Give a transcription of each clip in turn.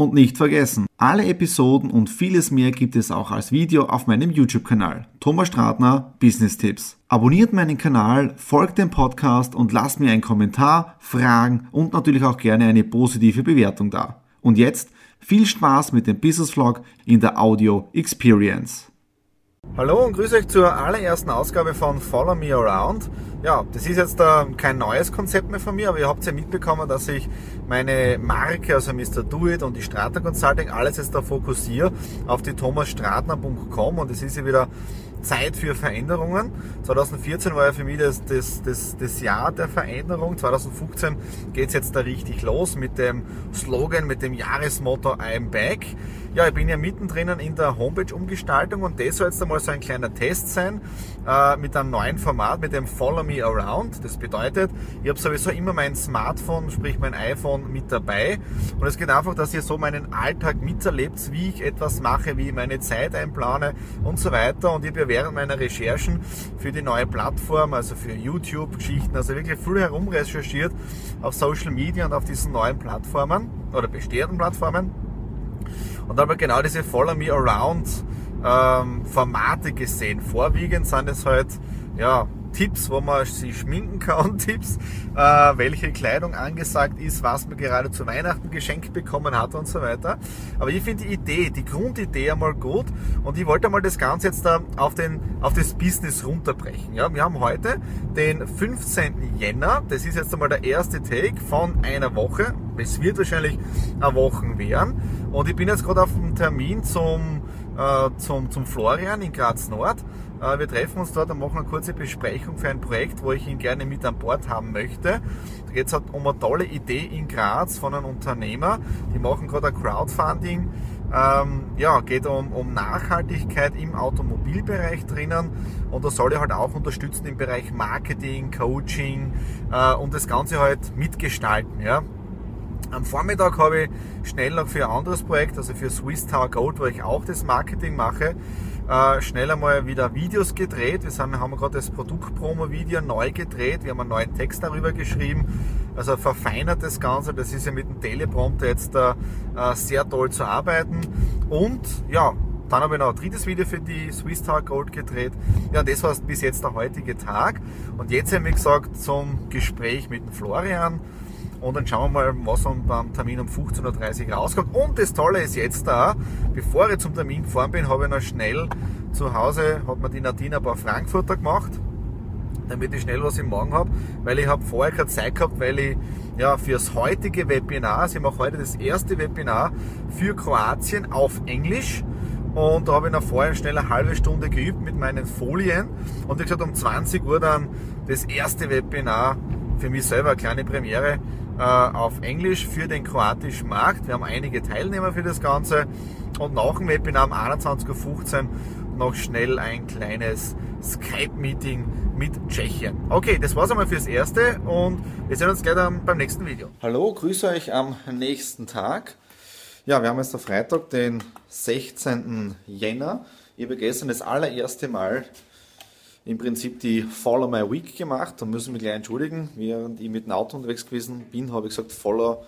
Und nicht vergessen, alle Episoden und vieles mehr gibt es auch als Video auf meinem YouTube-Kanal. Thomas Stratner Business Tipps. Abonniert meinen Kanal, folgt dem Podcast und lasst mir einen Kommentar, Fragen und natürlich auch gerne eine positive Bewertung da. Und jetzt viel Spaß mit dem Business Vlog in der Audio Experience. Hallo und grüße euch zur allerersten Ausgabe von Follow Me Around. Ja, das ist jetzt äh, kein neues Konzept mehr von mir, aber ihr habt ja mitbekommen, dass ich meine Marke, also Mr. Do It und die Stratner Consulting, alles jetzt da fokussiere auf die thomasstratner.com und es ist ja wieder Zeit für Veränderungen. 2014 war ja für mich das, das, das, das Jahr der Veränderung. 2015 geht es jetzt da richtig los mit dem Slogan, mit dem Jahresmotto I'm Back. Ja, ich bin ja mittendrin in der Homepage-Umgestaltung und das soll jetzt einmal so ein kleiner Test sein äh, mit einem neuen Format, mit dem Follow Me Around. Das bedeutet, ich habe sowieso immer mein Smartphone, sprich mein iPhone mit dabei und es geht einfach, dass ihr so meinen Alltag miterlebt, wie ich etwas mache, wie ich meine Zeit einplane und so weiter und ich habe ja während meiner Recherchen für die neue Plattform, also für YouTube-Geschichten, also wirklich viel herumrecherchiert auf Social Media und auf diesen neuen Plattformen oder bestehenden Plattformen und habe genau diese Follow Me Around ähm, Formate gesehen. Vorwiegend sind es halt ja, Tipps, wo man sich schminken kann, Tipps, äh, welche Kleidung angesagt ist, was man gerade zu Weihnachten geschenkt bekommen hat und so weiter. Aber ich finde die Idee, die Grundidee einmal gut und ich wollte mal das Ganze jetzt da auf, den, auf das Business runterbrechen. Ja, wir haben heute den 15. Jänner, das ist jetzt einmal der erste Take von einer Woche. Es wird wahrscheinlich eine Woche werden und ich bin jetzt gerade auf dem Termin zum, äh, zum, zum Florian in Graz Nord. Äh, wir treffen uns dort und machen eine kurze Besprechung für ein Projekt, wo ich ihn gerne mit an Bord haben möchte. Da geht es um eine tolle Idee in Graz von einem Unternehmer. Die machen gerade ein Crowdfunding. Ähm, ja, geht um, um Nachhaltigkeit im Automobilbereich drinnen und da soll ich halt auch unterstützen im Bereich Marketing, Coaching äh, und das Ganze halt mitgestalten. Ja. Am Vormittag habe ich schnell noch für ein anderes Projekt, also für Swiss Tower Gold, wo ich auch das Marketing mache, äh, schnell einmal wieder Videos gedreht. Wir haben gerade das Produktpromo-Video neu gedreht. Wir haben einen neuen Text darüber geschrieben. Also verfeinert das Ganze. Das ist ja mit dem Teleprompter jetzt äh, sehr toll zu arbeiten. Und ja, dann habe ich noch ein drittes Video für die Swiss Tower Gold gedreht. Ja, das war bis jetzt der heutige Tag. Und jetzt habe ich gesagt zum Gespräch mit dem Florian. Und dann schauen wir mal, was beim Termin um 15.30 Uhr rauskommt. Und das Tolle ist jetzt da, bevor ich zum Termin gefahren bin, habe ich noch schnell zu Hause, hat mir die Nadine ein paar Frankfurter gemacht, damit ich schnell was im Magen habe, weil ich habe vorher keine Zeit gehabt, weil ich ja fürs heutige Webinar, also ich mache heute das erste Webinar für Kroatien auf Englisch, und da habe ich noch vorher schnell eine halbe Stunde geübt mit meinen Folien. Und ich gesagt um 20 Uhr dann das erste Webinar für mich selber eine kleine Premiere auf Englisch für den kroatischen Markt. Wir haben einige Teilnehmer für das Ganze und nach dem Webinar um 21.15 Uhr noch schnell ein kleines Skype-Meeting mit Tschechien. Okay, das war's einmal fürs Erste und wir sehen uns gleich beim nächsten Video. Hallo, grüße euch am nächsten Tag. Ja, wir haben jetzt der Freitag, den 16. Jänner. Ich habe gestern das allererste Mal im Prinzip die Follow My Week gemacht. Da müssen wir gleich entschuldigen. Während ich mit dem Auto unterwegs gewesen bin, habe ich gesagt Follow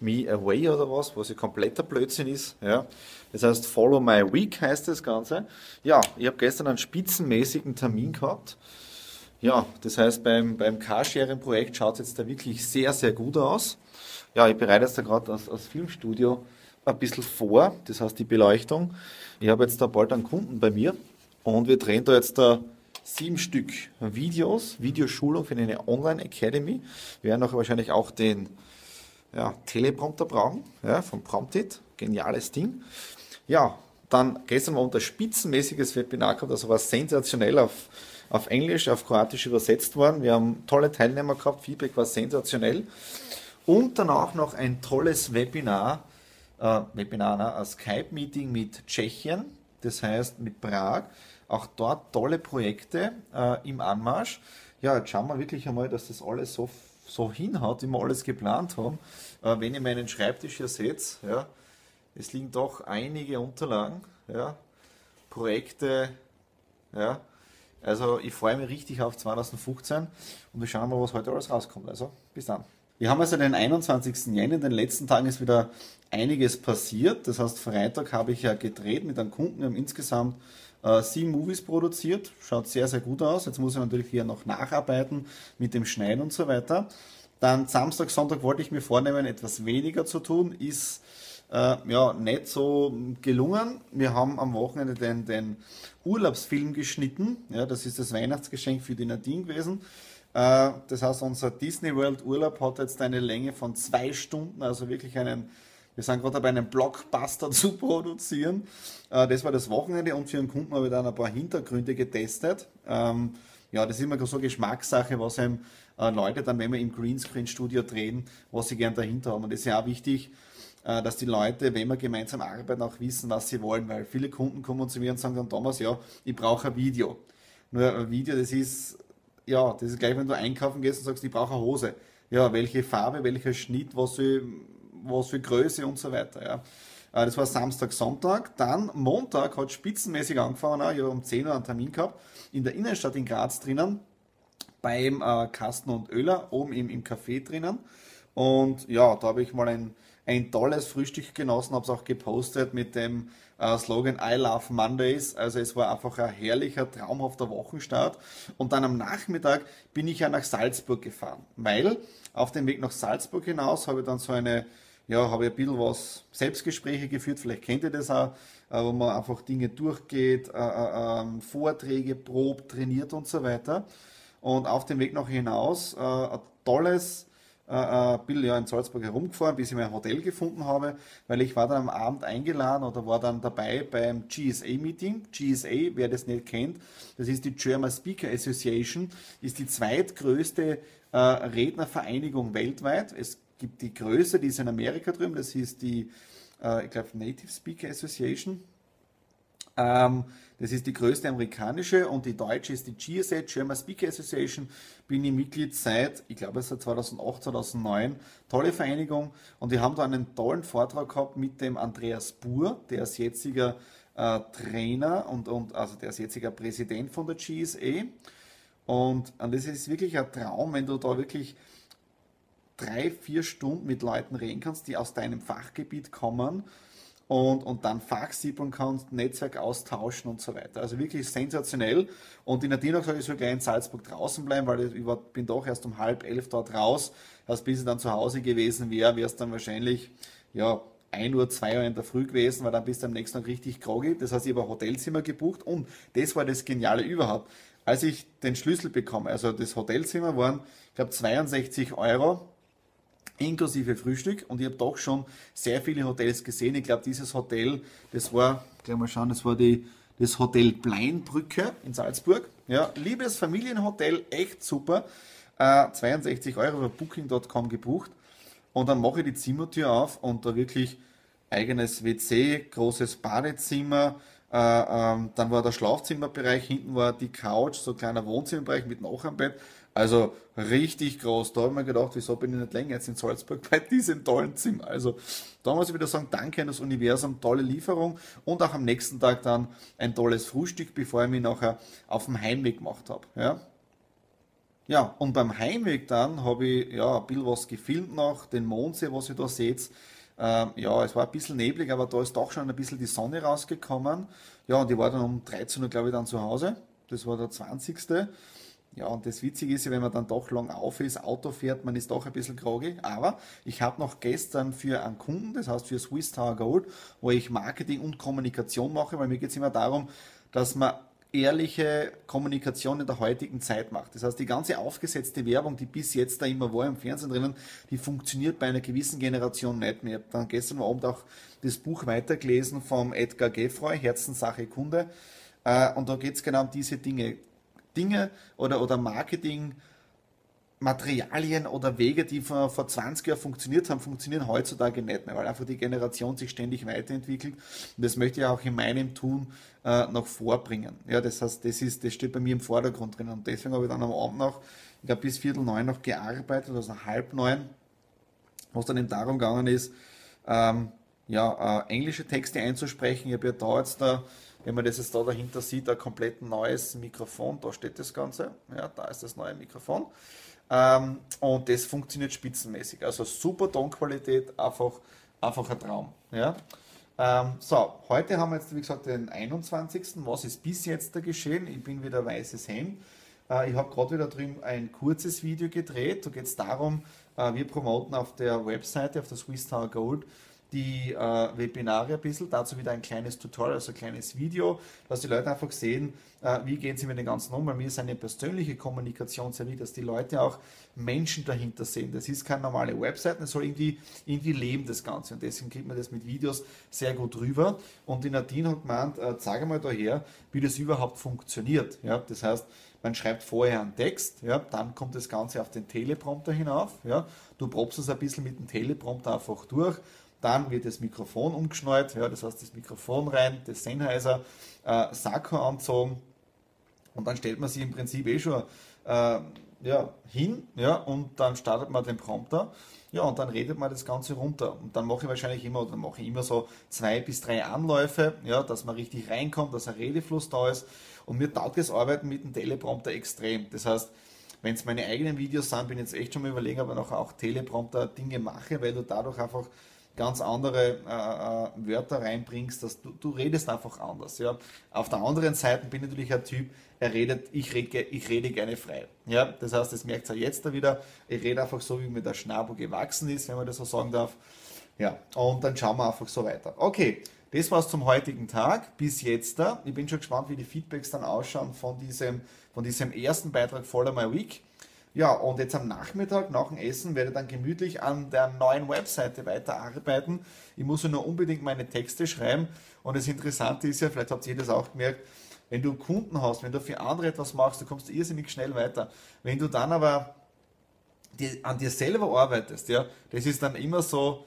Me Away oder was, was ja kompletter Blödsinn ist. Ja. Das heißt Follow My Week heißt das Ganze. Ja, ich habe gestern einen spitzenmäßigen Termin gehabt. Ja, das heißt beim, beim Carsharing-Projekt schaut es jetzt da wirklich sehr, sehr gut aus. Ja, ich bereite jetzt da gerade als, als Filmstudio ein bisschen vor, das heißt die Beleuchtung. Ich habe jetzt da bald einen Kunden bei mir und wir drehen da jetzt da sieben Stück Videos, Videoschulung für eine Online Academy. Wir werden auch wahrscheinlich auch den ja, Teleprompter brauchen, ja, vom Promptit. Geniales Ding. Ja, dann gestern war unter spitzenmäßiges Webinar gehabt, also war sensationell auf, auf Englisch, auf Kroatisch übersetzt worden. Wir haben tolle Teilnehmer gehabt, Feedback war sensationell. Und danach noch ein tolles Webinar äh, Webinar, ne, ein Skype-Meeting mit Tschechien, das heißt mit Prag. Auch dort tolle Projekte äh, im Anmarsch. Ja, jetzt schauen wir wirklich einmal, dass das alles so, so hinhaut, wie wir alles geplant haben. Äh, wenn ihr meinen Schreibtisch hier seht, ja, es liegen doch einige Unterlagen, ja, Projekte, ja. Also ich freue mich richtig auf 2015 und wir schauen mal, was heute alles rauskommt. Also bis dann. Wir haben also den 21. Jänner, in den letzten Tagen ist wieder einiges passiert. Das heißt, Freitag habe ich ja gedreht mit einem Kunden. Wir haben insgesamt äh, sieben Movies produziert. Schaut sehr, sehr gut aus. Jetzt muss ich natürlich hier noch nacharbeiten mit dem Schneiden und so weiter. Dann Samstag, Sonntag wollte ich mir vornehmen, etwas weniger zu tun. Ist äh, ja nicht so gelungen. Wir haben am Wochenende den, den Urlaubsfilm geschnitten. Ja, das ist das Weihnachtsgeschenk für die Nadine gewesen. Äh, das heißt, unser Disney World Urlaub hat jetzt eine Länge von zwei Stunden, also wirklich einen, wir sind gerade dabei, einen Blockbuster zu produzieren. Äh, das war das Wochenende und für einen Kunden habe ich dann ein paar Hintergründe getestet. Ähm, ja, das ist immer so Geschmackssache, was einem äh, Leute dann, wenn wir im Greenscreen-Studio drehen, was sie gern dahinter haben. Und das ist ja auch wichtig, dass die Leute, wenn wir gemeinsam arbeiten, auch wissen, was sie wollen, weil viele Kunden kommen zu mir und sagen dann, Thomas, ja, ich brauche ein Video. Nur ein Video, das ist ja, das ist gleich, wenn du einkaufen gehst und sagst, ich brauche eine Hose. Ja, welche Farbe, welcher Schnitt, was für, was für Größe und so weiter. Ja. Äh, das war Samstag, Sonntag. Dann Montag hat spitzenmäßig angefangen. Ich habe um 10 Uhr einen Termin gehabt in der Innenstadt in Graz drinnen beim äh, Kasten und Öler, oben im, im Café drinnen. Und ja, da habe ich mal ein, ein tolles Frühstück genossen, habe es auch gepostet mit dem äh, Slogan I Love Mondays. Also es war einfach ein herrlicher, traumhafter Wochenstart. Und dann am Nachmittag bin ich ja nach Salzburg gefahren, weil auf dem Weg nach Salzburg hinaus habe ich dann so eine, ja, habe ich ein bisschen was Selbstgespräche geführt, vielleicht kennt ihr das auch, äh, wo man einfach Dinge durchgeht, äh, äh, ähm, Vorträge probt, trainiert und so weiter. Und auf dem Weg noch hinaus ein tolles äh, bin ja in Salzburg herumgefahren, bis ich mein Hotel gefunden habe, weil ich war dann am Abend eingeladen oder war dann dabei beim GSA-Meeting. GSA, wer das nicht kennt, das ist die German Speaker Association, ist die zweitgrößte Rednervereinigung weltweit. Es gibt die größte, die ist in Amerika drüben, das ist die, äh, ich glaube, Native Speaker Association. Ähm, das ist die größte amerikanische und die deutsche ist die GSA, German Speaker Association. Bin ich Mitglied seit, ich glaube, seit 2008, 2009. Tolle Vereinigung. Und wir haben da einen tollen Vortrag gehabt mit dem Andreas Buhr, der ist jetziger äh, Trainer und, und also der ist jetziger Präsident von der GSA. Und, und das ist wirklich ein Traum, wenn du da wirklich drei, vier Stunden mit Leuten reden kannst, die aus deinem Fachgebiet kommen und, und dann fachsiebeln kannst, Netzwerk austauschen und so weiter. Also wirklich sensationell. Und in der Dienach soll ich so gleich in Salzburg draußen bleiben, weil ich war, bin doch erst um halb elf dort raus. Also bis ich dann zu Hause gewesen wäre, wäre es dann wahrscheinlich, ja, 1 Uhr, 2 Uhr in der Früh gewesen, weil dann bist du am nächsten Tag richtig groggy. Das heißt, ich habe ein Hotelzimmer gebucht und das war das Geniale überhaupt. Als ich den Schlüssel bekomme, also das Hotelzimmer waren, ich glaube, 62 Euro inklusive Frühstück und ich habe doch schon sehr viele Hotels gesehen. Ich glaube, dieses Hotel, das war, gleich mal schauen, das war die, das Hotel Bleinbrücke in Salzburg. Ja, liebes Familienhotel, echt super. Äh, 62 Euro über Booking.com gebucht. Und dann mache ich die Zimmertür auf und da wirklich eigenes WC, großes Badezimmer, äh, ähm, dann war der Schlafzimmerbereich, hinten war die Couch, so ein kleiner Wohnzimmerbereich mit Nachambett. Also richtig groß. Da habe ich mir gedacht, wieso bin ich nicht länger jetzt in Salzburg bei diesem tollen Zimmer. Also da muss ich wieder sagen, danke an das Universum, tolle Lieferung und auch am nächsten Tag dann ein tolles Frühstück, bevor ich mich nachher auf dem Heimweg gemacht habe. Ja, ja, und beim Heimweg dann habe ich ja ein bisschen was gefilmt noch, den Mondsee, was ihr da seht. Ähm, ja, es war ein bisschen neblig, aber da ist doch schon ein bisschen die Sonne rausgekommen. Ja, und ich war dann um 13 Uhr, glaube ich, dann zu Hause. Das war der 20. Ja, und das Witzige ist ja, wenn man dann doch lang auf ist, Auto fährt, man ist doch ein bisschen groggy. Aber ich habe noch gestern für einen Kunden, das heißt für Swiss Tower Gold, wo ich Marketing und Kommunikation mache, weil mir geht es immer darum, dass man ehrliche Kommunikation in der heutigen Zeit macht. Das heißt, die ganze aufgesetzte Werbung, die bis jetzt da immer war im Fernsehen drinnen, die funktioniert bei einer gewissen Generation nicht mehr. Ich habe dann gestern Abend auch das Buch weitergelesen vom Edgar Geffroy, Herzenssache Kunde. Äh, und da geht es genau um diese Dinge. Dinge oder, oder Marketing Materialien oder Wege, die vor, vor 20 Jahren funktioniert haben, funktionieren heutzutage nicht mehr, weil einfach die Generation sich ständig weiterentwickelt. Und das möchte ich auch in meinem Tun äh, noch vorbringen. Ja, das heißt, das, ist, das steht bei mir im Vordergrund drin. Und deswegen habe ich dann am Abend noch, ich glaube bis Viertel neun noch gearbeitet, also halb neun, wo es dann eben darum gegangen ist, ähm, ja, äh, englische Texte einzusprechen. Ich habe ja da jetzt da, wenn man das jetzt da dahinter sieht, ein komplett neues Mikrofon. Da steht das Ganze. Ja, da ist das neue Mikrofon. Ähm, und das funktioniert spitzenmäßig. Also super Tonqualität, einfach, einfach ein Traum. Ja. Ähm, so, heute haben wir jetzt, wie gesagt, den 21. Was ist bis jetzt da geschehen? Ich bin wieder weißes Hemd. Äh, ich habe gerade wieder drüben ein kurzes Video gedreht. Da geht es darum, äh, wir promoten auf der Webseite, auf der Swiss Tower Gold, die äh, Webinare ein bisschen, dazu wieder ein kleines Tutorial, also ein kleines Video, dass die Leute einfach sehen, äh, wie gehen sie mit den ganzen um. Weil mir ist eine persönliche Kommunikation sehr wichtig, dass die Leute auch Menschen dahinter sehen. Das ist keine normale Website, das soll irgendwie, irgendwie leben, das Ganze. Und deswegen kriegt man das mit Videos sehr gut rüber. Und die Nadine hat gemeint, äh, zeige mal daher, wie das überhaupt funktioniert. Ja? Das heißt, man schreibt vorher einen Text, ja, dann kommt das Ganze auf den Teleprompter hinauf. Ja. Du probst es ein bisschen mit dem Teleprompter einfach durch dann wird das Mikrofon umgeschnallt, ja, das heißt das Mikrofon rein, das Sennheiser, äh, Sakko anzogen und dann stellt man sich im Prinzip eh schon äh, ja, hin ja, und dann startet man den Prompter ja, und dann redet man das Ganze runter. Und dann mache ich wahrscheinlich immer, oder mache ich immer so zwei bis drei Anläufe, ja, dass man richtig reinkommt, dass ein Redefluss da ist. Und mir taugt das Arbeiten mit dem Teleprompter extrem. Das heißt, wenn es meine eigenen Videos sind, bin ich jetzt echt schon mal überlegen, ob ich noch auch Teleprompter Dinge mache, weil du dadurch einfach ganz andere äh, äh, Wörter reinbringst, dass du, du redest einfach anders. Ja. Auf der anderen Seite bin ich natürlich ein Typ, er redet, ich rede, ich rede gerne frei. Ja. Das heißt, das merkt ihr jetzt da wieder, ich rede einfach so, wie mir der Schnabel gewachsen ist, wenn man das so sagen darf. Ja, und dann schauen wir einfach so weiter. Okay, das war's zum heutigen Tag, bis jetzt da. Ich bin schon gespannt, wie die Feedbacks dann ausschauen von diesem, von diesem ersten Beitrag Follow My Week. Ja, und jetzt am Nachmittag nach dem Essen werde ich dann gemütlich an der neuen Webseite weiterarbeiten. Ich muss ja nur unbedingt meine Texte schreiben. Und das Interessante ist ja, vielleicht habt ihr das auch gemerkt, wenn du Kunden hast, wenn du für andere etwas machst, du kommst irrsinnig schnell weiter. Wenn du dann aber die, an dir selber arbeitest, ja, das ist dann immer so,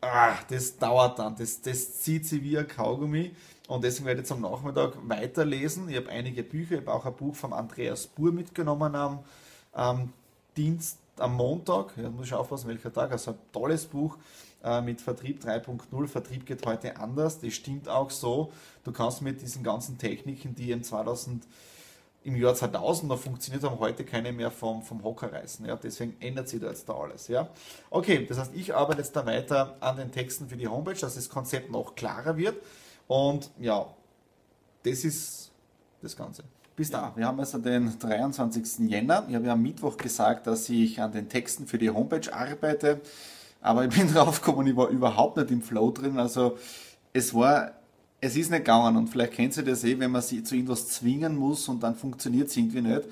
ah, das dauert dann, das, das zieht sich wie ein Kaugummi. Und deswegen werde ich jetzt am Nachmittag weiterlesen. Ich habe einige Bücher, ich habe auch ein Buch von Andreas Buhr mitgenommen am am Dienst, am Montag, ja, muss ich aufpassen, welcher Tag, also ein tolles Buch äh, mit Vertrieb 3.0, Vertrieb geht heute anders, das stimmt auch so, du kannst mit diesen ganzen Techniken, die im 2000 im Jahr 2000 noch funktioniert haben, heute keine mehr vom, vom Hocker reißen. Ja? Deswegen ändert sich da jetzt da alles. Ja? Okay, das heißt, ich arbeite jetzt da weiter an den Texten für die Homepage, dass das Konzept noch klarer wird. Und ja, das ist das Ganze. Bis da. Wir haben also den 23. Jänner. Ich habe ja am Mittwoch gesagt, dass ich an den Texten für die Homepage arbeite. Aber ich bin drauf gekommen, ich war überhaupt nicht im Flow drin. Also es war, es ist nicht gegangen. Und vielleicht kennt ihr das eh, wenn man sich zu irgendwas zwingen muss und dann funktioniert es irgendwie nicht.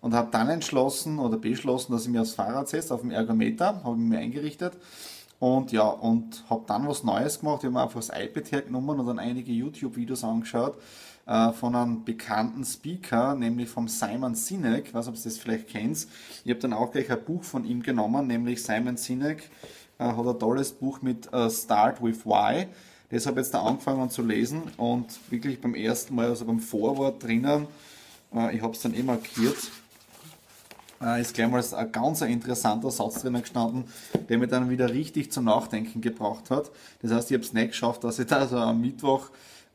Und habe dann entschlossen oder beschlossen, dass ich mir aufs Fahrrad setze, auf dem Ergometer, habe ich mir eingerichtet. Und ja, und habe dann was Neues gemacht. Ich habe mir einfach das iPad hergenommen und dann einige YouTube-Videos angeschaut äh, von einem bekannten Speaker, nämlich vom Simon Sinek. Ich weiß ob ihr das vielleicht kennt. Ich habe dann auch gleich ein Buch von ihm genommen, nämlich Simon Sinek äh, hat ein tolles Buch mit äh, Start with Why. Das habe ich jetzt da angefangen zu lesen und wirklich beim ersten Mal, also beim Vorwort drinnen, äh, ich habe es dann eh markiert, ist gleich mal ein ganz interessanter Satz drinnen gestanden, der mich dann wieder richtig zum Nachdenken gebracht hat. Das heißt, ich habe es nicht geschafft, dass ich da also am Mittwoch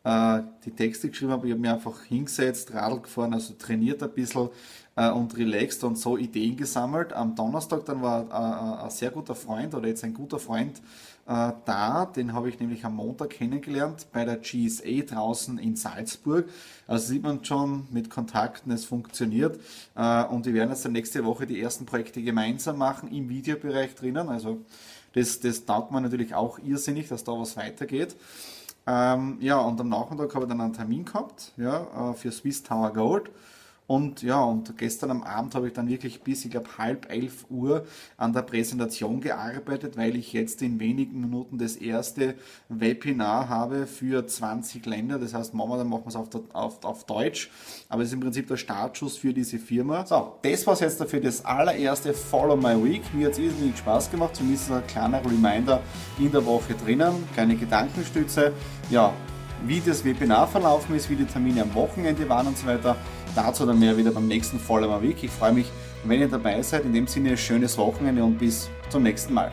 äh, die Texte geschrieben habe. Ich habe mir einfach hingesetzt, Radl gefahren, also trainiert ein bisschen äh, und relaxed und so Ideen gesammelt. Am Donnerstag dann war äh, ein sehr guter Freund oder jetzt ein guter Freund äh, da. Den habe ich nämlich am Montag kennengelernt bei der GSA draußen in Salzburg. Also sieht man schon mit Kontakten, es funktioniert. Äh, und wir werden jetzt nächste Woche die ersten Projekte gemeinsam machen im Videobereich drinnen. Also das, das taugt man natürlich auch irrsinnig, dass da was weitergeht. Ähm, ja, und am Nachmittag habe ich dann einen Termin gehabt ja, äh, für Swiss Tower Gold. Und ja, und gestern am Abend habe ich dann wirklich bis, ich glaube, halb elf Uhr an der Präsentation gearbeitet, weil ich jetzt in wenigen Minuten das erste Webinar habe für 20 Länder. Das heißt, momentan machen wir es auf, auf, auf Deutsch, aber es ist im Prinzip der Startschuss für diese Firma. So, das war es jetzt dafür das allererste Follow My Week. Mir hat es irrsinnig Spaß gemacht, zumindest ein kleiner Reminder in der Woche drinnen, kleine Gedankenstütze. Ja, wie das Webinar verlaufen ist, wie die Termine am Wochenende waren und so weiter. Dazu dann mehr wieder beim nächsten Follower Week. Ich freue mich, wenn ihr dabei seid. In dem Sinne, schönes Wochenende und bis zum nächsten Mal.